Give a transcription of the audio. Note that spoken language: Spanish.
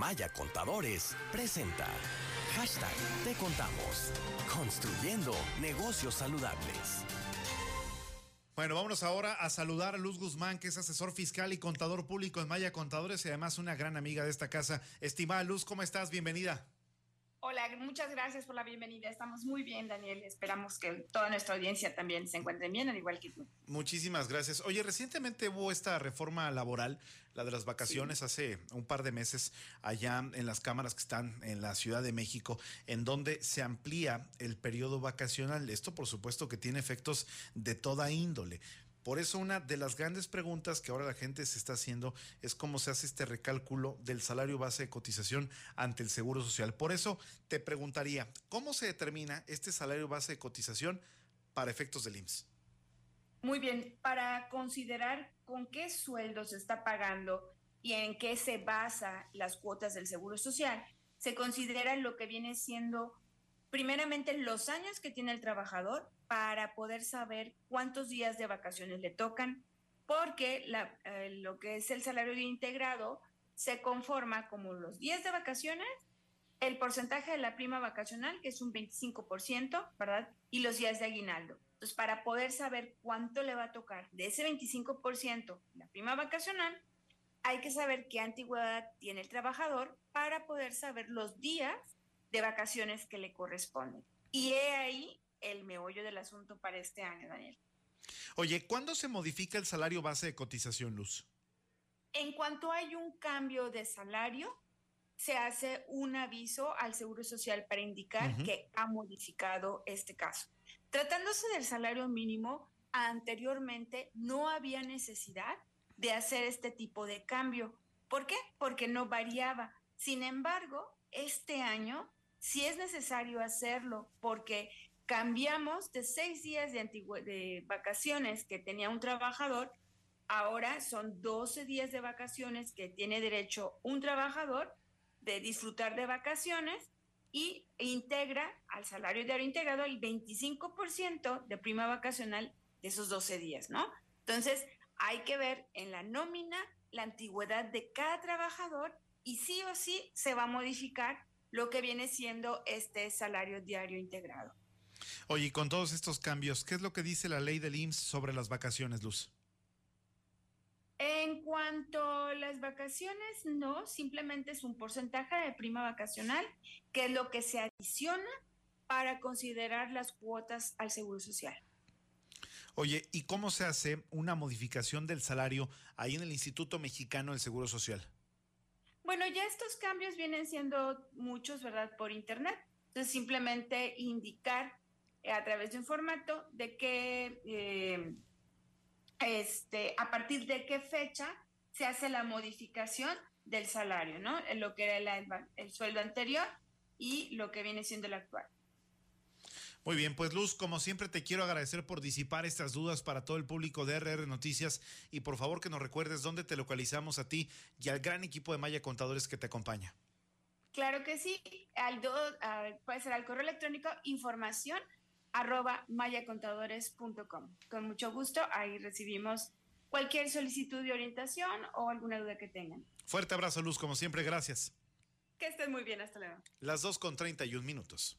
Maya Contadores presenta Hashtag Te Contamos. Construyendo negocios saludables. Bueno, vámonos ahora a saludar a Luz Guzmán, que es asesor fiscal y contador público en Maya Contadores y además una gran amiga de esta casa. Estimada Luz, ¿cómo estás? Bienvenida. Hola, muchas gracias por la bienvenida. Estamos muy bien, Daniel. Esperamos que toda nuestra audiencia también se encuentre bien, al igual que tú. Muchísimas gracias. Oye, recientemente hubo esta reforma laboral, la de las vacaciones, hace un par de meses, allá en las cámaras que están en la Ciudad de México, en donde se amplía el periodo vacacional. Esto, por supuesto, que tiene efectos de toda índole. Por eso una de las grandes preguntas que ahora la gente se está haciendo es cómo se hace este recálculo del salario base de cotización ante el Seguro Social. Por eso te preguntaría, ¿cómo se determina este salario base de cotización para efectos del IMSS? Muy bien, para considerar con qué sueldo se está pagando y en qué se basa las cuotas del Seguro Social, se considera lo que viene siendo primeramente los años que tiene el trabajador para poder saber cuántos días de vacaciones le tocan, porque eh, lo que es el salario integrado se conforma como los días de vacaciones, el porcentaje de la prima vacacional, que es un 25%, ¿verdad? Y los días de aguinaldo. Entonces, para poder saber cuánto le va a tocar de ese 25%, la prima vacacional, hay que saber qué antigüedad tiene el trabajador para poder saber los días de vacaciones que le corresponden. Y he ahí el meollo del asunto para este año, Daniel. Oye, ¿cuándo se modifica el salario base de cotización, Luz? En cuanto hay un cambio de salario, se hace un aviso al Seguro Social para indicar que ha modificado este caso. Tratándose del salario mínimo, anteriormente no había necesidad de hacer este tipo de cambio. ¿Por qué? Porque no variaba. Sin embargo, este año si es necesario hacerlo, porque cambiamos de seis días de, de vacaciones que tenía un trabajador, ahora son 12 días de vacaciones que tiene derecho un trabajador de disfrutar de vacaciones y integra al salario diario integrado el 25% de prima vacacional de esos 12 días, ¿no? Entonces, hay que ver en la nómina la antigüedad de cada trabajador y sí o sí se va a modificar lo que viene siendo este salario diario integrado. Oye, y con todos estos cambios, ¿qué es lo que dice la ley del IMSS sobre las vacaciones, Luz? En cuanto a las vacaciones, no, simplemente es un porcentaje de prima vacacional, que es lo que se adiciona para considerar las cuotas al Seguro Social. Oye, ¿y cómo se hace una modificación del salario ahí en el Instituto Mexicano del Seguro Social? Bueno, ya estos cambios vienen siendo muchos, ¿verdad? Por Internet. Entonces, simplemente indicar eh, a través de un formato de qué, eh, este, a partir de qué fecha se hace la modificación del salario, ¿no? Lo que era el sueldo anterior y lo que viene siendo el actual. Muy bien, pues Luz, como siempre te quiero agradecer por disipar estas dudas para todo el público de RR Noticias y por favor que nos recuerdes dónde te localizamos a ti y al gran equipo de Maya Contadores que te acompaña. Claro que sí, al puede ser al correo electrónico información arroba mayacontadores.com. Con mucho gusto, ahí recibimos cualquier solicitud de orientación o alguna duda que tengan. Fuerte abrazo, Luz, como siempre, gracias. Que estés muy bien, hasta luego. Las dos con 31 minutos.